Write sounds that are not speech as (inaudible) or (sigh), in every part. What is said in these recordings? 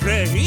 de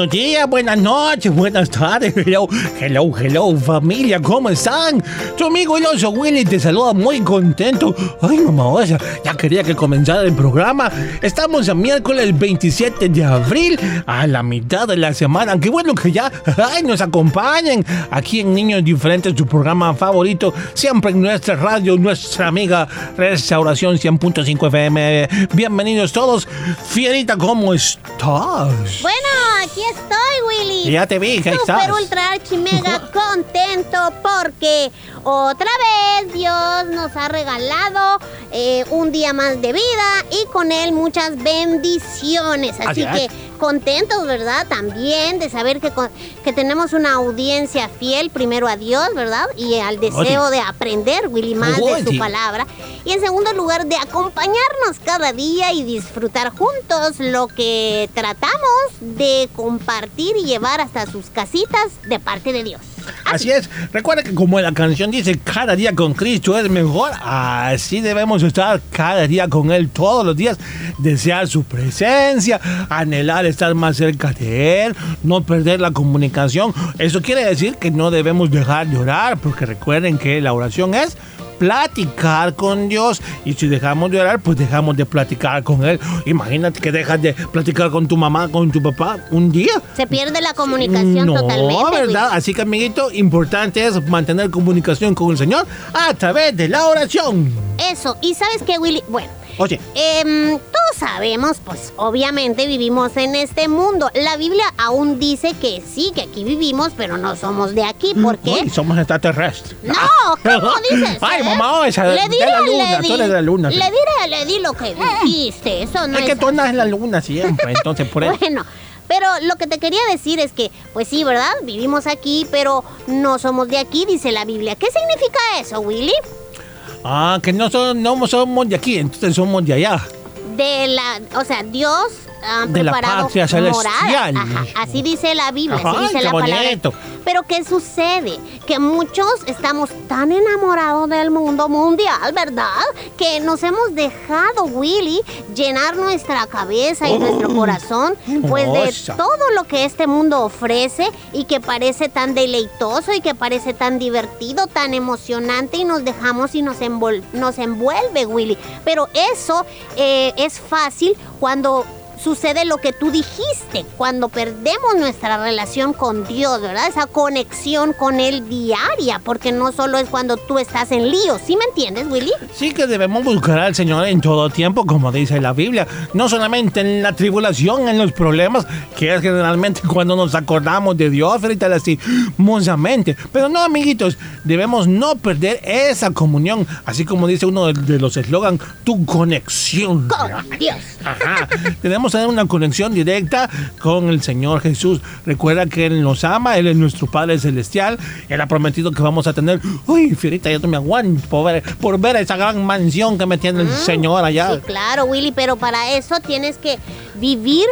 buenos buenas noches, buenas tardes. Hello, hello, hello, familia, ¿cómo están? Tu amigo el oso Willy te saluda muy contento. Ay, mamá, ya quería que comenzara el programa. Estamos a miércoles 27 de abril, a la mitad de la semana. Qué bueno que ya nos acompañen aquí en Niños Diferentes, tu programa favorito. Siempre en nuestra radio, nuestra amiga Restauración 100.5 FM. Bienvenidos todos. Fierita, ¿cómo estás? Bueno, aquí estoy, Willy. Ya te vi, ahí Super estás. ultra archi mega (laughs) contento porque otra vez Dios nos ha regalado eh, un día más de vida y con él muchas bendiciones. Así que. Contentos, ¿verdad? También de saber que, que tenemos una audiencia fiel primero a Dios, ¿verdad? Y al deseo de aprender, Willy, más de su palabra. Y en segundo lugar, de acompañarnos cada día y disfrutar juntos lo que tratamos de compartir y llevar hasta sus casitas de parte de Dios. Así es. Recuerda que como la canción dice, cada día con Cristo es mejor. Así debemos estar cada día con Él todos los días. Desear su presencia, anhelar estar más cerca de Él, no perder la comunicación. Eso quiere decir que no debemos dejar de orar, porque recuerden que la oración es platicar con Dios y si dejamos de orar pues dejamos de platicar con él imagínate que dejas de platicar con tu mamá con tu papá un día Se pierde la comunicación no, totalmente. ¿verdad? Así que, amiguito, importante es mantener comunicación con el Señor a través de la oración. Eso. Y sabes qué, Willy, bueno. Oye, em, todos sabemos, pues obviamente vivimos en este mundo. La Biblia aún dice que sí, que aquí vivimos, pero no somos de aquí. ¿Por qué? uy, somos extraterrestres. No, ¿cómo (laughs) dices? Ay, eh? mamá, esa le de diré, la luna, le tú eres de la luna. Le diré, le di lo que (laughs) dijiste. Eso no es es, que tú andas en la luna siempre, (laughs) entonces por eso. Bueno, pero lo que te quería decir es que, pues sí, ¿verdad? Vivimos aquí, pero no somos de aquí, dice la Biblia. ¿Qué significa eso, Willy? Ah, que no, son, no somos de aquí, entonces somos de allá. De la, o sea, Dios ha De la preparado patria celestial. morada. Ajá, así dice la Biblia, Ajá, así dice la palabra. Pero ¿qué sucede? Que muchos estamos tan enamorados del mundo mundial, ¿verdad? Que nos hemos dejado, Willy, llenar nuestra cabeza y nuestro corazón, pues de todo lo que este mundo ofrece y que parece tan deleitoso y que parece tan divertido, tan emocionante y nos dejamos y nos, envol- nos envuelve, Willy. Pero eso eh, es fácil cuando sucede lo que tú dijiste, cuando perdemos nuestra relación con Dios, ¿verdad? Esa conexión con Él diaria, porque no solo es cuando tú estás en lío, ¿sí me entiendes, Willy? Sí que debemos buscar al Señor en todo tiempo, como dice la Biblia, no solamente en la tribulación, en los problemas, que es generalmente (laughs) cuando nos acordamos de Dios, ahorita lastimosamente. Pero no, amiguitos, debemos no perder esa comunión, así como dice uno de, de los eslogan, tu conexión. Con Dios. Ajá. Tenemos tener una conexión directa con el Señor Jesús. Recuerda que Él nos ama, Él es nuestro Padre Celestial. Él ha prometido que vamos a tener. Uy, Fierita, yo no me aguanto por ver, por ver esa gran mansión que me tiene el Señor allá. Sí, claro, Willy, pero para eso tienes que vivir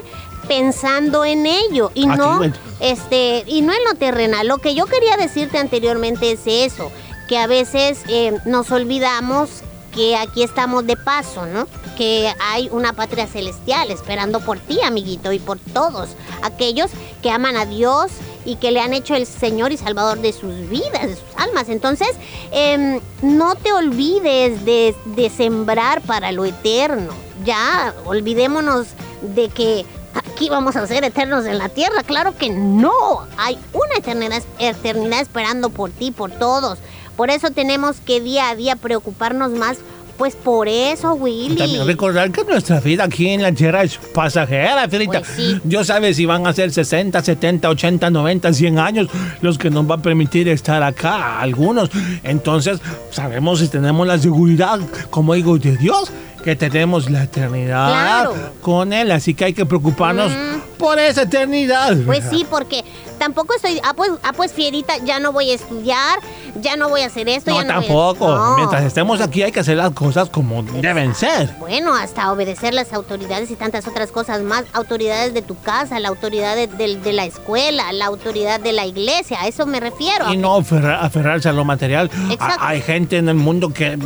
pensando en ello y no este y no en lo terrenal. Lo que yo quería decirte anteriormente es eso, que a veces eh, nos olvidamos que aquí estamos de paso, ¿no? Que hay una patria celestial esperando por ti, amiguito, y por todos aquellos que aman a Dios y que le han hecho el Señor y Salvador de sus vidas, de sus almas. Entonces, em, no te olvides de, sembrar para lo eterno. Ya, olvidémonos de que aquí vamos a ser eternos en la tierra. Claro que no. Hay una eternidad esperando por ti, por todos. Por eso tenemos que día a día preocuparnos más. Pues por eso, Willy. También recordar que nuestra vida aquí en la tierra es pasajera, Fierita. Pues sí. Dios sabe si van a ser 60, 70, 80, 90, 100 años los que nos va a permitir estar acá, algunos. Entonces, sabemos si tenemos la seguridad, como digo, de Dios, que tenemos la eternidad Claro. con Él. Así que hay que preocuparnos por esa eternidad. Pues sí, porque tampoco estoy. Ah, pues, ah, pues Fierita, ya no voy a estudiar, ya no voy a hacer esto. No, ya no voy a- tampoco. No. Mientras estemos aquí hay que hacer las cosas como deben ser. Bueno, hasta obedecer las autoridades y tantas otras cosas más. Autoridades de tu casa, la autoridad de, de- de la escuela, la autoridad de la iglesia. A eso me refiero. Y no aferra- aferrarse a lo material. Exacto. Ha- Hay gente en el mundo que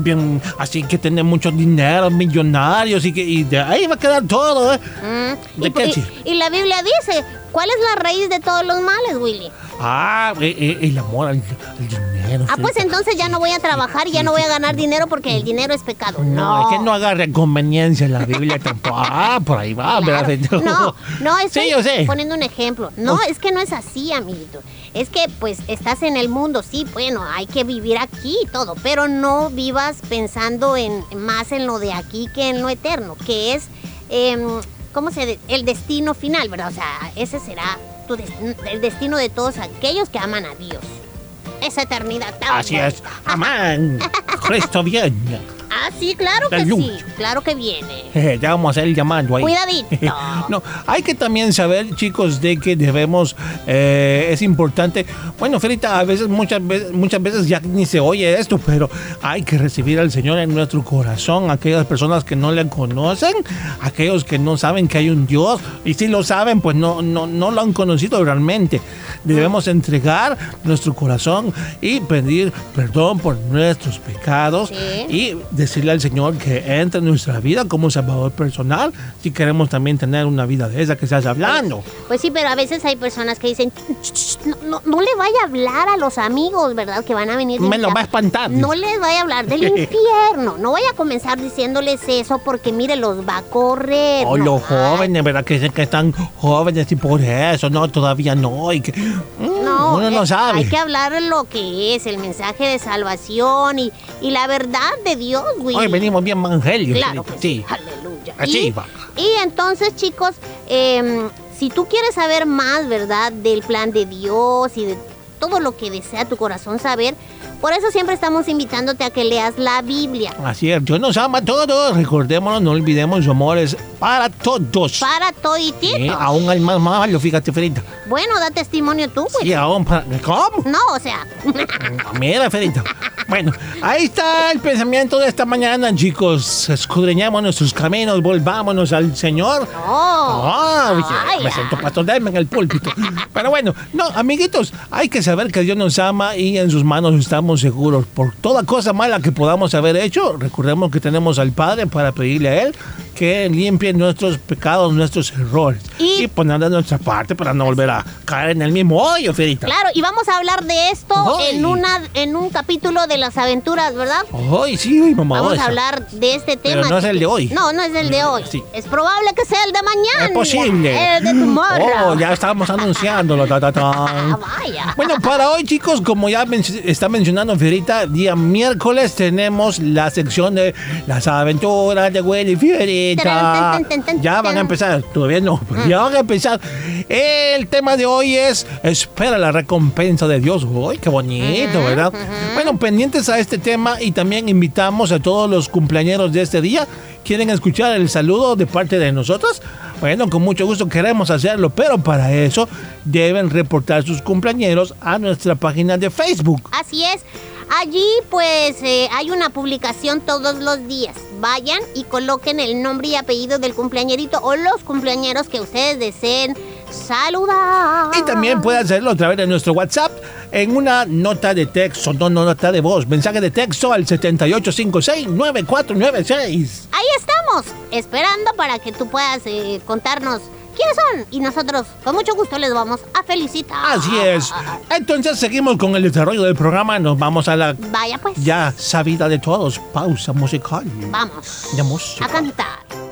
bien así que tiene mucho dinero, millonarios y que y de ahí va a quedar todo, ¿eh? Mm, ¿De y, qué, y- sí? y la Biblia dice, ¿cuál es la raíz de todos los males, Willy? Ah, eh, eh, el amor al, al dinero. Ah, pues entonces ya no voy a trabajar y ya no voy a ganar dinero porque el dinero es pecado. No, es que no agarre conveniencia en la Biblia tampoco. Ah, por ahí va, Claro. ¿verdad? No, no, estoy Sí, yo sé. poniendo un ejemplo. No, es que no es así, amiguito. Es que, pues, estás en el mundo, sí, bueno, hay que vivir aquí y todo, pero no vivas pensando en más en lo de aquí que en lo eterno, que es, em, ¿cómo se de- El destino final, ¿verdad? O sea, ese será tu el destino de todos aquellos que aman a Dios. Esa eternidad tan Así es. Amén. (laughs) Cristo viene. Ah, sí, claro que sí, claro que viene. (laughs) Ya vamos a hacer el llamado ahí. Cuidadito. (laughs) no, hay que también saber, chicos, de que debemos, eh, es importante. Bueno, Ferita, a veces, muchas veces, muchas veces ya ni se oye esto, pero hay que recibir al Señor en nuestro corazón. Aquellas personas que no le conocen, aquellos que no saben que hay un Dios, y si lo saben, pues no, no, no lo han conocido realmente. Debemos entregar nuestro corazón y pedir perdón por nuestros pecados Sí. y decirle al Señor que entre en nuestra vida como Salvador personal si queremos también tener una vida de esa que estás hablando. Pues sí, pero a veces hay personas que dicen, "Ch, ch, no, no- no le vaya a hablar a los amigos, ¿verdad? Que van a venir. Me lo va a espantar. No les vaya a hablar del (laughs) infierno. No vaya a comenzar diciéndoles eso porque, mire, los va a correr. O no los jóvenes, ¿verdad? Que dicen que están jóvenes y por eso, no, todavía no. Y que, mm, uno no eh, sabe. Hay que hablar lo que es, el mensaje de salvación y, y la verdad de Dios, güey. Hoy venimos bien evangelios. Claro que sí. sí. Aleluya. Así y, va. y entonces, chicos, em, si tú quieres saber más, ¿verdad? Del plan de Dios y de todo lo que desea tu corazón saber, por eso siempre estamos invitándote a que leas la Biblia. Así es, Dios nos ama a todos. Recordémonos, no olvidemos su amor es para todos. Para toditito. Sí, aún hay más malo, fíjate, Ferita. Bueno, da testimonio tú, pues. Sí, aún para... ¿Cómo? No, o sea. Mira, Ferita. Bueno, ahí está el pensamiento de esta mañana, chicos. Escudriñamos nuestros caminos, volvámonos al Señor. Oh. Ah, Ay, me siento pastor Delme en el púlpito. Pero bueno, no, amiguitos, hay que saber que Dios nos ama y en sus manos estamos seguros. Por toda cosa mala que podamos haber hecho, recordemos que tenemos al Padre para pedirle a Él que limpie nuestros pecados, nuestros errores Y- y, poner de nuestra parte para no volver para caer en el mismo hoyo, Ferita. Claro, y vamos a hablar de esto Ay. en una en un capítulo de las aventuras, ¿verdad? Ay, sí, mamá. Vamos a hablar de este Pero tema. no es el de hoy. No, no es el de hoy. Sí. Es probable que sea el de mañana. Es posible. El de tomorrow. Oh, ya estamos anunciándolo. ta, ta, ta. (laughs) Ah, vaya. Bueno, para hoy, chicos, como ya men- está mencionando Fierita, día miércoles tenemos la sección de las aventuras de Willy Fierita. Ya van a empezar, todavía no, pero (laughs) ya van a empezar. El tema de hoy es Espera la recompensa de Dios. ¡Uy, qué bonito, ¿verdad? Bueno, pendientes a este tema y también invitamos a todos los cumpleañeros de este día. ¿Quieren escuchar el saludo de parte de nosotros? Bueno, con mucho gusto queremos hacerlo, pero para eso deben reportar sus cumpleañeros a nuestra página de Facebook. Así es. Allí pues eh, hay una publicación todos los días. Vayan y coloquen el nombre y apellido del cumpleañerito o los cumpleañeros que ustedes deseen saludar. Y también puede hacerlo a través de nuestro WhatsApp en una nota de texto, no, no nota de voz, mensaje de texto al 7856-9496. Ahí estamos, esperando para que tú puedas eh, contarnos quiénes son y nosotros con mucho gusto les vamos a felicitar. Así es. Entonces seguimos con el desarrollo del programa. Nos vamos a la Vaya pues. ya sabida de todos, pausa musical. Vamos. De música. A cantar.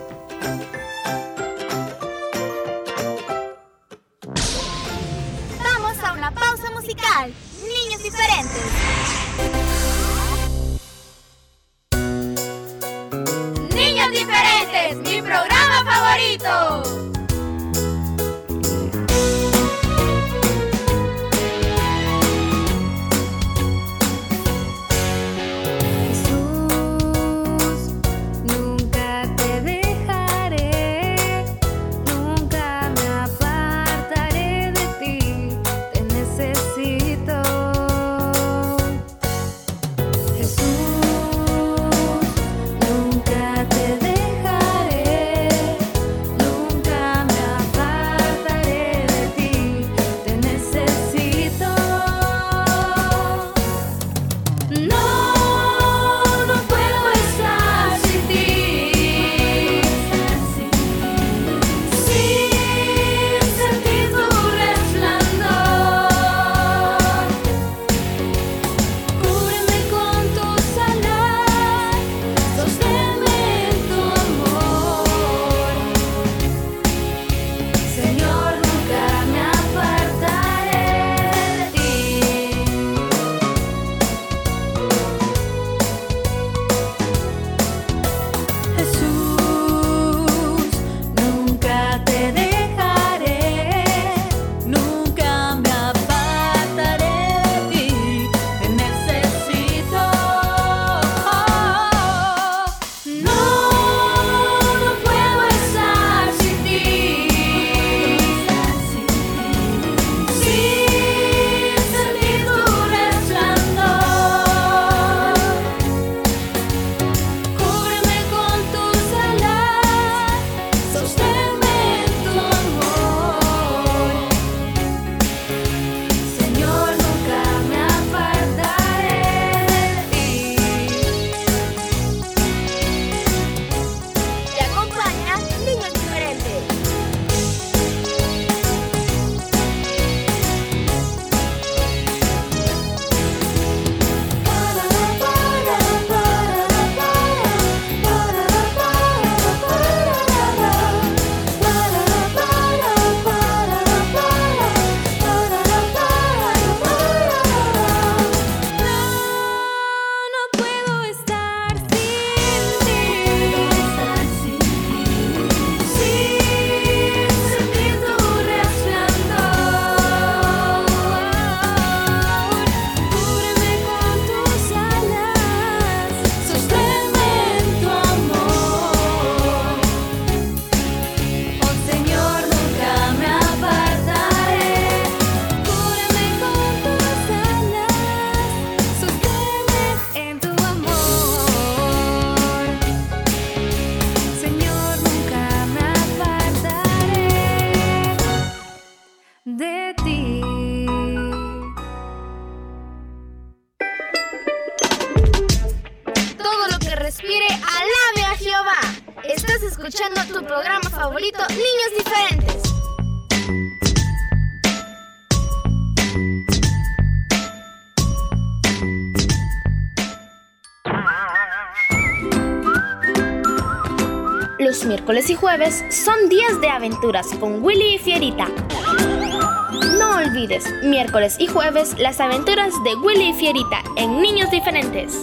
escuchando tu programa favorito, Niños Diferentes. Los miércoles y jueves son días de aventuras con Willy y Fierita. No olvides, miércoles y jueves, las aventuras de Willy y Fierita en Niños Diferentes.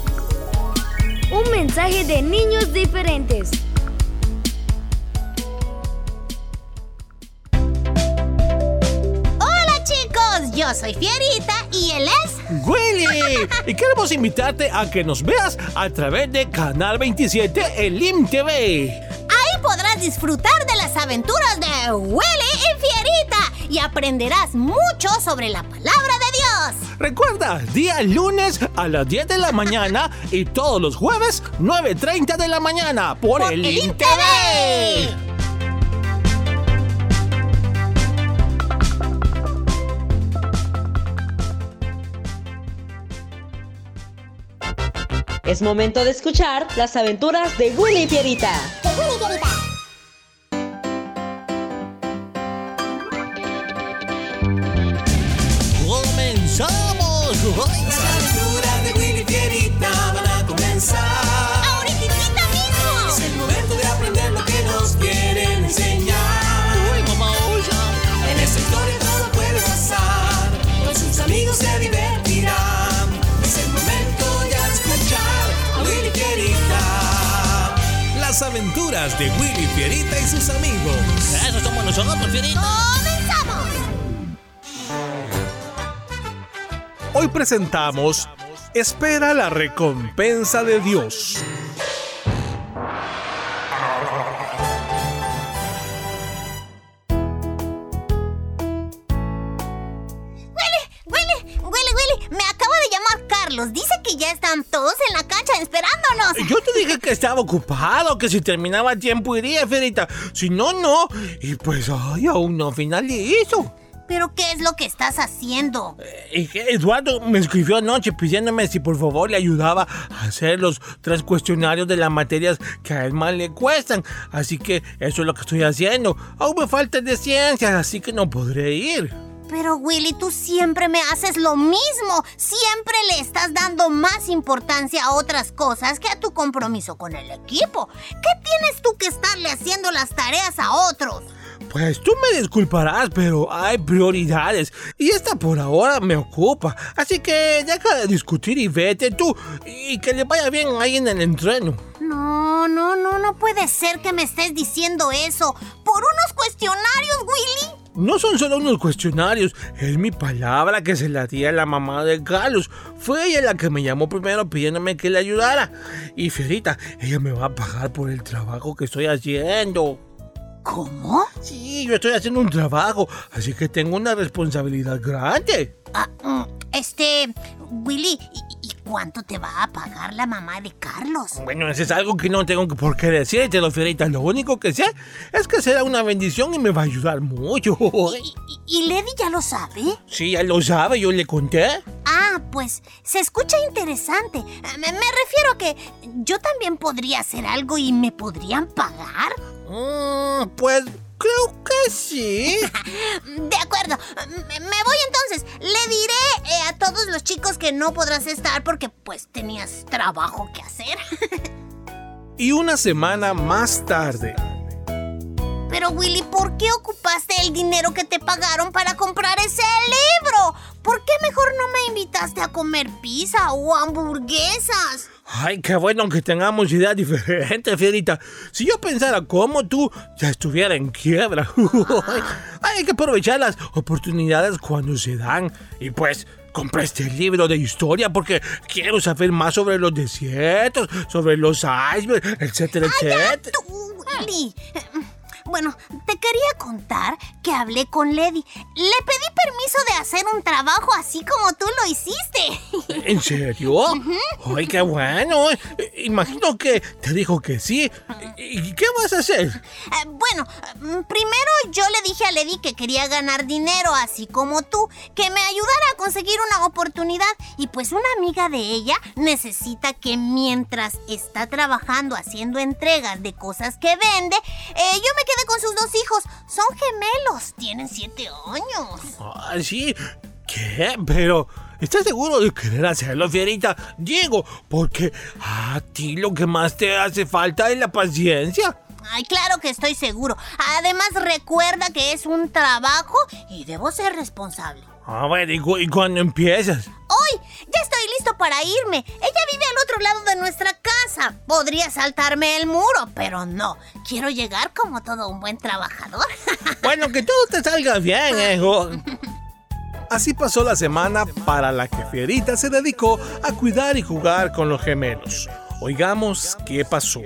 Un mensaje de Niños Diferentes. Hola chicos, yo soy Fierita y él es... Willy, y queremos invitarte a que nos veas a través de Canal 27 en LIM TV. Ahí podrás disfrutar de las aventuras de Willy y Fierita y aprenderás mucho sobre la palabra. Recuerda, día lunes a las 10 de la mañana y todos los jueves 9.30 de la mañana por, Por el. TV. Es momento de escuchar las aventuras de Willy y Pierita. Fierita y sus amigos. Eso somos nosotros, Fierita. ¡Comenzamos! Hoy presentamos Espera la recompensa de Dios. Ocupado, que si terminaba a tiempo iría, Fierita. Si no, no. Y pues, ay, aún no finalizo. ¿Pero qué es lo que estás haciendo? Que Eduardo me escribió anoche pidiéndome si por favor le ayudaba a hacer los tres cuestionarios de las materias que a él más le cuestan. Así que eso es lo que estoy haciendo. Aún me falta de ciencias, así que no podré ir. Pero Willy, tú siempre me haces lo mismo. Siempre le estás dando más importancia a otras cosas que a tu compromiso con el equipo. ¿Qué tienes tú que estarle haciendo las tareas a otros? Pues tú me disculparás, pero hay prioridades y esta por ahora me ocupa. Así que deja de discutir y vete tú y que le vaya bien ahí en el entreno. No, no, no, no puede ser que me estés diciendo eso. ¿Por unos cuestionarios, Willy? No son solo unos cuestionarios, es mi palabra que se la di a la mamá de Carlos. Fue ella la que me llamó primero pidiéndome que le ayudara. Y Fierita, ella me va a pagar por el trabajo que estoy haciendo. ¿Cómo? Sí, yo estoy haciendo un trabajo, así que tengo una responsabilidad grande. Ah, mm, este, Willy, ¿y, y cuánto te va a pagar la mamá de Carlos? Bueno, eso es algo que no tengo por qué decirte, Fierita. Lo único que sé es que será una bendición y me va a ayudar mucho. ¿Y, y, ya lo sabe? Sí, ya lo sabe, yo le conté. Ah, pues se escucha interesante. Me, me refiero a que yo también podría hacer algo y me podrían pagar. Mm, pues creo que sí. (laughs) De acuerdo, me, me voy entonces. Le diré eh, a todos los chicos que no podrás estar porque pues tenías trabajo que hacer. Y una semana más tarde. Pero Willy, ¿por qué ocupaste el dinero que te pagaron para comprar ese libro? ¿Por qué mejor no me invitaste a comer pizza o hamburguesas? Ay, qué bueno que tengamos ideas diferentes, Fierita. Si yo pensara como tú, ya estuviera en quiebra. (laughs) Hay que aprovechar las oportunidades cuando se dan. Y pues, compré este libro de historia porque quiero saber más sobre los desiertos, sobre los icebergs, etcétera, etcétera. Tú. Bueno, te quería contar que hablé con Lady. Le pedí permiso de hacer un trabajo así como tú lo hiciste. (laughs) ¿En serio? ¡Ay, qué bueno! Imagino que te dijo que sí. ¿Y qué vas a hacer? Eh, bueno, primero yo le dije a Lady que quería ganar dinero, así como tú, que me ayudara a conseguir una oportunidad. Y pues una amiga de ella necesita que mientras está trabajando haciendo entregas de cosas que vende, eh, yo me con sus dos hijos. Son gemelos, tienen siete años. Ah, sí. ¿Qué? Pero, ¿estás seguro de querer hacerlo, Fierita? Diego, porque a ti lo que más te hace falta es la paciencia. Ay, claro que estoy seguro. Además, recuerda que es un trabajo y debo ser responsable. A ver, ¿y, cu- y cuándo empiezas? Hoy ya estoy listo para irme. Ella vive al otro lado de nuestra casa. Podría saltarme el muro, pero no. Quiero llegar como todo un buen trabajador. (laughs) Bueno, que todo te salga bien, hijo. Así pasó la semana para la que Fierita se dedicó a cuidar y jugar con los gemelos. Oigamos qué pasó.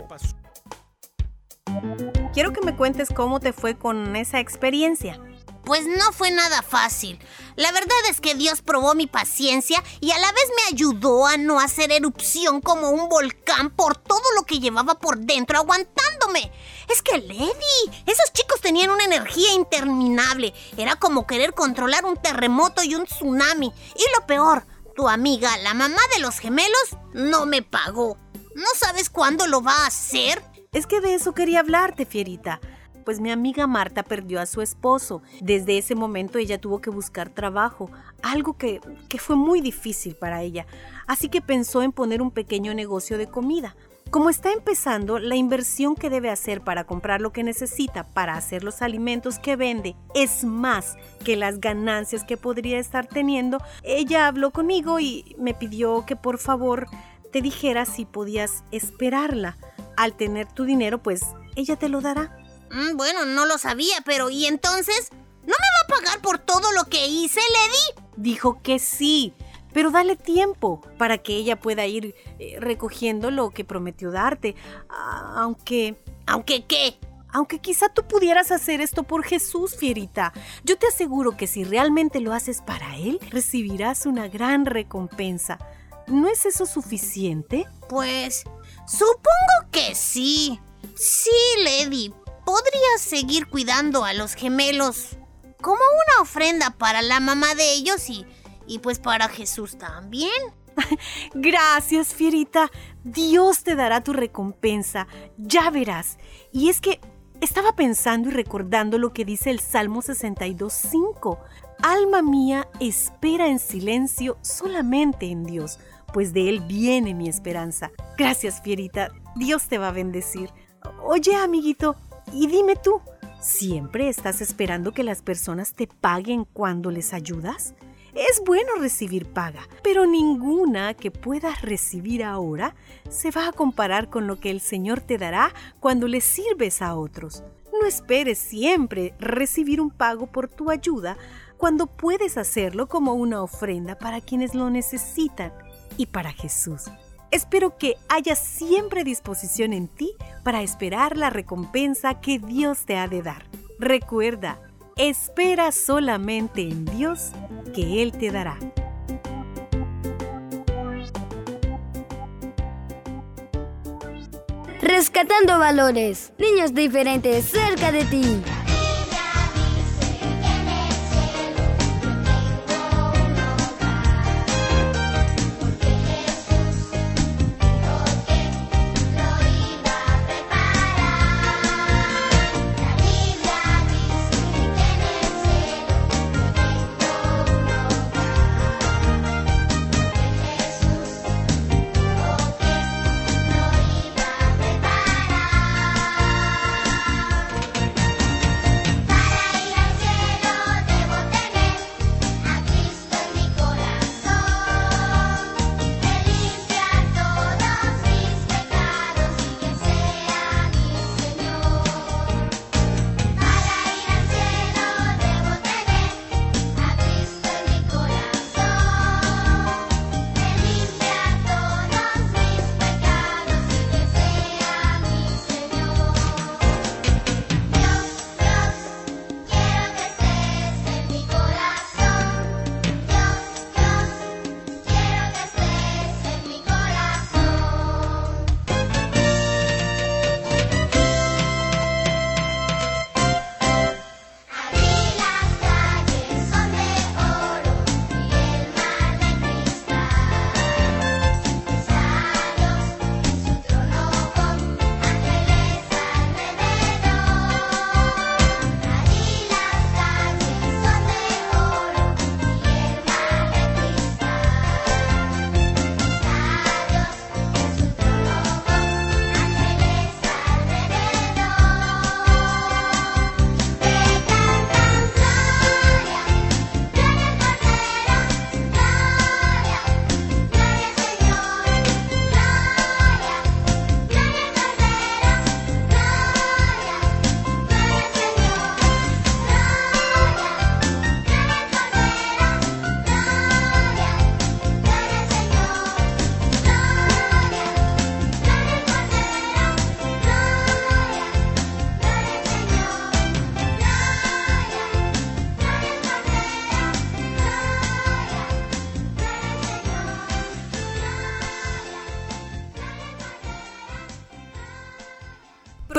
Quiero que me cuentes cómo te fue con esa experiencia. Pues no fue nada fácil. La verdad es que Dios probó mi paciencia y a la vez me ayudó a no hacer erupción como un volcán por todo lo que llevaba por dentro aguantándome. Es que, Lady, esos chicos tenían una energía interminable. Era como querer controlar un terremoto y un tsunami. Y lo peor, tu amiga, la mamá de los gemelos, no me pagó. ¿No sabes cuándo lo va a hacer? Es que de eso quería hablarte, Fierita. Pues mi amiga Marta perdió a su esposo. Desde ese momento ella tuvo que buscar trabajo, algo que, que fue muy difícil para ella. Así que pensó en poner un pequeño negocio de comida. Como está empezando, la inversión que debe hacer para comprar lo que necesita para hacer los alimentos que vende es más que las ganancias que podría estar teniendo, ella habló conmigo y me pidió que por favor te dijera si podías esperarla. Al tener tu dinero, pues ella te lo dará. Mm, bueno, no lo sabía, pero ¿y entonces? ¿No me va a pagar por todo lo que hice, Lady? Dijo que sí, pero dale tiempo para que ella pueda ir eh, recogiendo lo que prometió darte. Ah, aunque, ¿Aunque qué? aunque quizá tú pudieras hacer esto por Jesús, Fierita. Yo te aseguro que si realmente lo haces para Él, recibirás una gran recompensa. ¿No es eso suficiente? Pues supongo que sí. Sí, Lady. Podrías seguir cuidando a los gemelos como una ofrenda para la mamá de ellos y, y pues para Jesús también. (laughs) Gracias, Fierita. Dios te dará tu recompensa. Ya verás. Y es que estaba pensando y recordando lo que dice el Salmo 62.5. Alma mía, espera en silencio solamente en Dios, pues de Él viene mi esperanza. Gracias, Fierita. Dios te va a bendecir. Oye, amiguito, y dime tú, ¿siempre estás esperando que las personas te paguen cuando les ayudas? Es bueno recibir paga, pero ninguna que puedas recibir ahora se va a comparar con lo que el Señor te dará cuando le sirves a otros. No esperes siempre recibir un pago por tu ayuda cuando puedes hacerlo como una ofrenda para quienes lo necesitan y para Jesús. Espero que haya siempre disposición en ti para esperar la recompensa que Dios te ha de dar. Recuerda, espera solamente en Dios que Él te dará. Rescatando valores. Niños diferentes cerca de ti.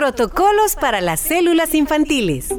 Protocolos para las células infantiles.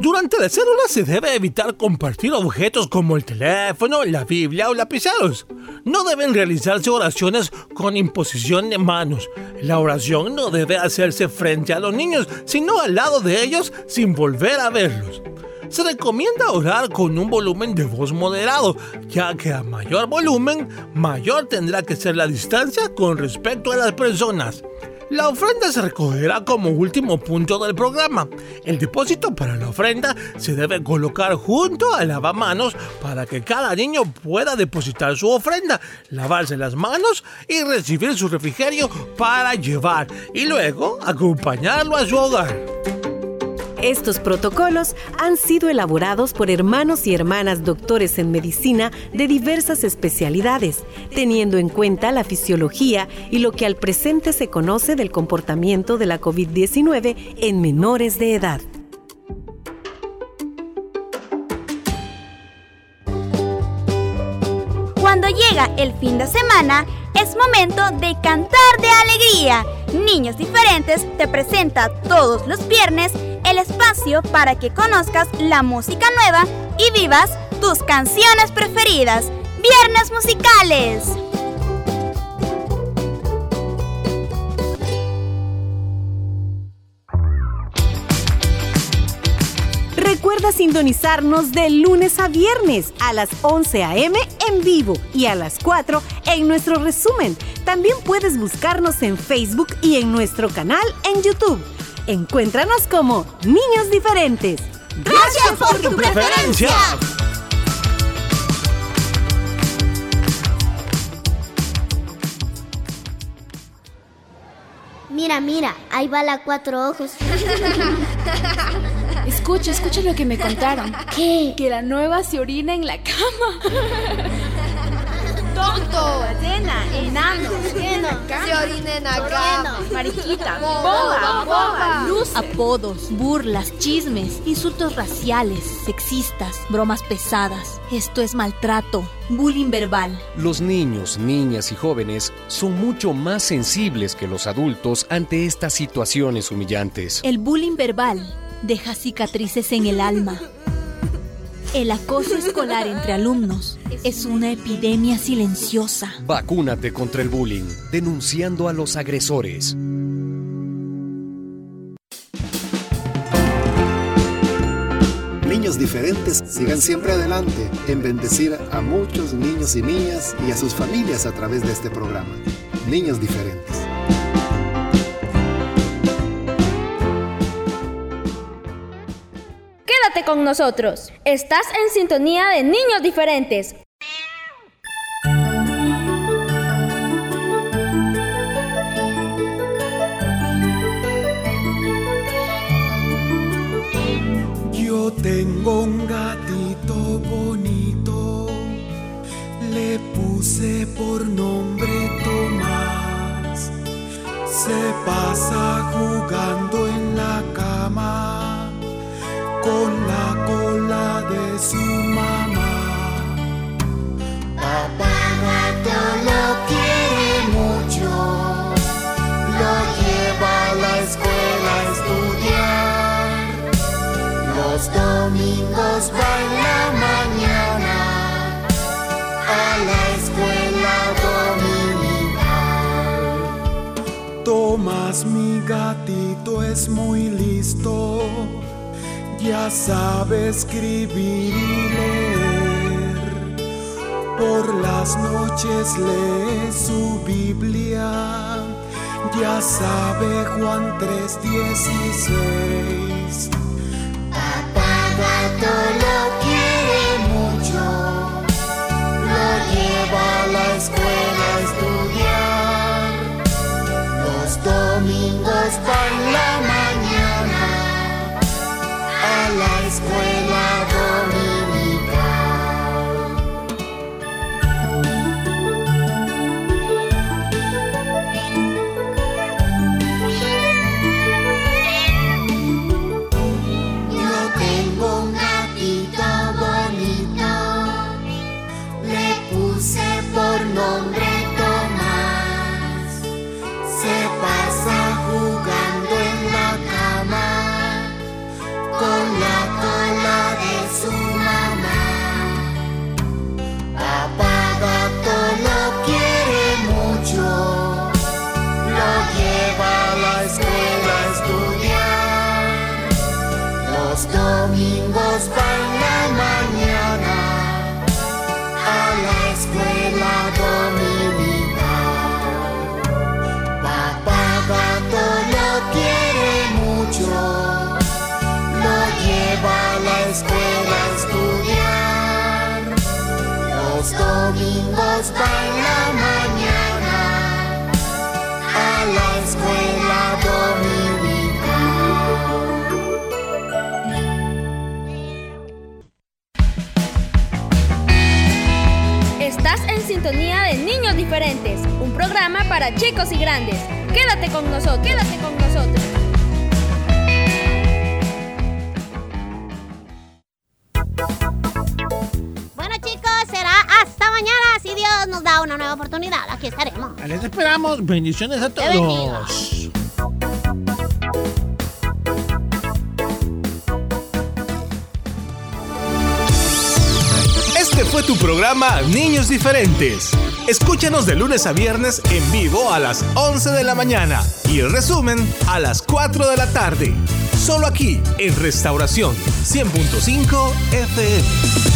Durante la célula se debe evitar compartir objetos como el teléfono, la Biblia o lapiceros. No deben realizarse oraciones con imposición de manos. La oración no debe hacerse frente a los niños, sino al lado de ellos sin volver a verlos. Se recomienda orar con un volumen de voz moderado, ya que a mayor volumen, mayor tendrá que ser la distancia con respecto a las personas. La ofrenda se recogerá como último punto del programa. El depósito para la ofrenda se debe colocar junto al lavamanos para que cada niño pueda depositar su ofrenda, lavarse las manos y recibir su refrigerio para llevar y luego acompañarlo a su hogar. Estos protocolos han sido elaborados por hermanos y hermanas doctores en medicina de diversas especialidades, teniendo en cuenta la fisiología y lo que al presente se conoce del comportamiento de la COVID-19 en menores de edad. Cuando llega el fin de semana, es momento de cantar de alegría. Niños Diferentes te presenta todos los viernes el espacio para que conozcas la música nueva y vivas tus canciones preferidas. Viernes musicales. Recuerda sintonizarnos de lunes a viernes a las 11 a.m. en vivo y a las 4 en nuestro resumen. También puedes buscarnos en Facebook y en nuestro canal en YouTube. Encuéntranos como Niños Diferentes. ¡Gracias por tu preferencia! Mira, mira, ahí va la cuatro ojos. (laughs) Escucha, escucha lo que me contaron. ¿Qué? Que la nueva se orina en la cama. Tonto, ballena, enano, se orina en la cama. mariquita, boba, boba, luz, apodos, burlas, chismes, insultos raciales, sexistas, bromas pesadas. Esto es maltrato, bullying verbal. Los niños, niñas y jóvenes son mucho más sensibles que los adultos ante estas situaciones humillantes. El bullying verbal deja cicatrices en el alma. El acoso escolar entre alumnos es una epidemia silenciosa. Vacúnate contra el bullying, denunciando a los agresores. Niños diferentes sigan siempre adelante en bendecir a muchos niños y niñas y a sus familias a través de este programa. Niños diferentes. Nosotros. Estás en sintonía de Niños Diferentes. Yo tengo un gatito bonito, le puse por nombre Tomás. Se pasa jugando en la cama con la cola de su mamá. Papá gato lo quiere mucho, lo lleva a la escuela a estudiar. Los domingos va en la mañana a la escuela dominical. Tomás, mi gatito es muy listo ya sabe escribir y leer. Por las noches lee su Biblia, ya sabe Juan 3:16. Papá gato lo quiere mucho, lo lleva a la escuela a estudiar. Los domingos en la la escuela. Estás en sintonía de Niños Diferentes, un programa para chicos y grandes. Quédate con nosotros, quédate con nosotros. Nos da una nueva oportunidad. Aquí estaremos. Les esperamos. Bendiciones a todos. Este fue tu programa Niños Diferentes. Escúchanos de lunes a viernes en vivo a las 11 de la mañana y el resumen a las 4 de la tarde. Solo aquí en Restauración 100.5 FM.